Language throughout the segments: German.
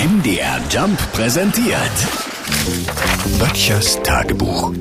MDR Jump präsentiert. Böttchers Tagebuch.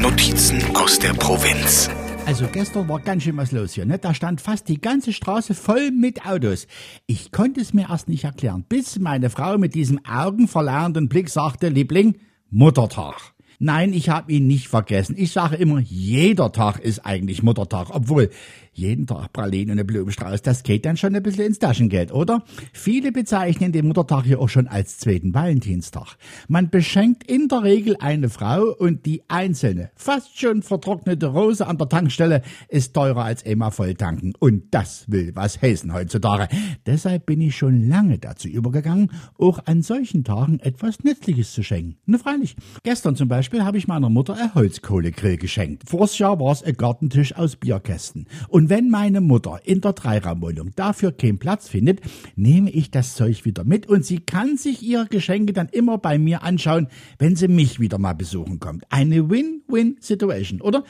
Notizen aus der Provinz. Also gestern war ganz schön was los hier, ne? Da stand fast die ganze Straße voll mit Autos. Ich konnte es mir erst nicht erklären, bis meine Frau mit diesem augenverlernenden Blick sagte, Liebling, Muttertag. Nein, ich habe ihn nicht vergessen. Ich sage immer, jeder Tag ist eigentlich Muttertag, obwohl jeden Tag Pralinen und ein Blumenstrauß, das geht dann schon ein bisschen ins Taschengeld, oder? Viele bezeichnen den Muttertag ja auch schon als zweiten Valentinstag. Man beschenkt in der Regel eine Frau und die einzelne, fast schon vertrocknete Rose an der Tankstelle ist teurer als immer voll tanken. Und das will was heißen heutzutage. Deshalb bin ich schon lange dazu übergegangen, auch an solchen Tagen etwas Nützliches zu schenken. Ne, freilich. Gestern zum Beispiel habe ich meiner Mutter ein Holzkohlegrill geschenkt. Vors Jahr war es ein Gartentisch aus Bierkästen. Und und wenn meine Mutter in der Dreiraumwohnung dafür keinen Platz findet, nehme ich das Zeug wieder mit und sie kann sich ihre Geschenke dann immer bei mir anschauen, wenn sie mich wieder mal besuchen kommt. Eine Win-Win-Situation, oder?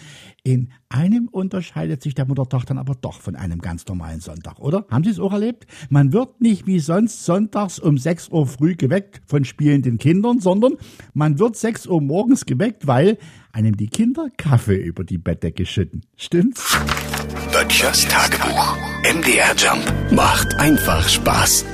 In einem unterscheidet sich der Muttertag dann aber doch von einem ganz normalen Sonntag, oder? Haben Sie es auch erlebt? Man wird nicht wie sonst sonntags um 6 Uhr früh geweckt von spielenden Kindern, sondern man wird 6 Uhr morgens geweckt, weil einem die Kinder Kaffee über die Bettdecke schütten. Stimmt's? Böttchers Tagebuch. MDR Jump macht einfach Spaß.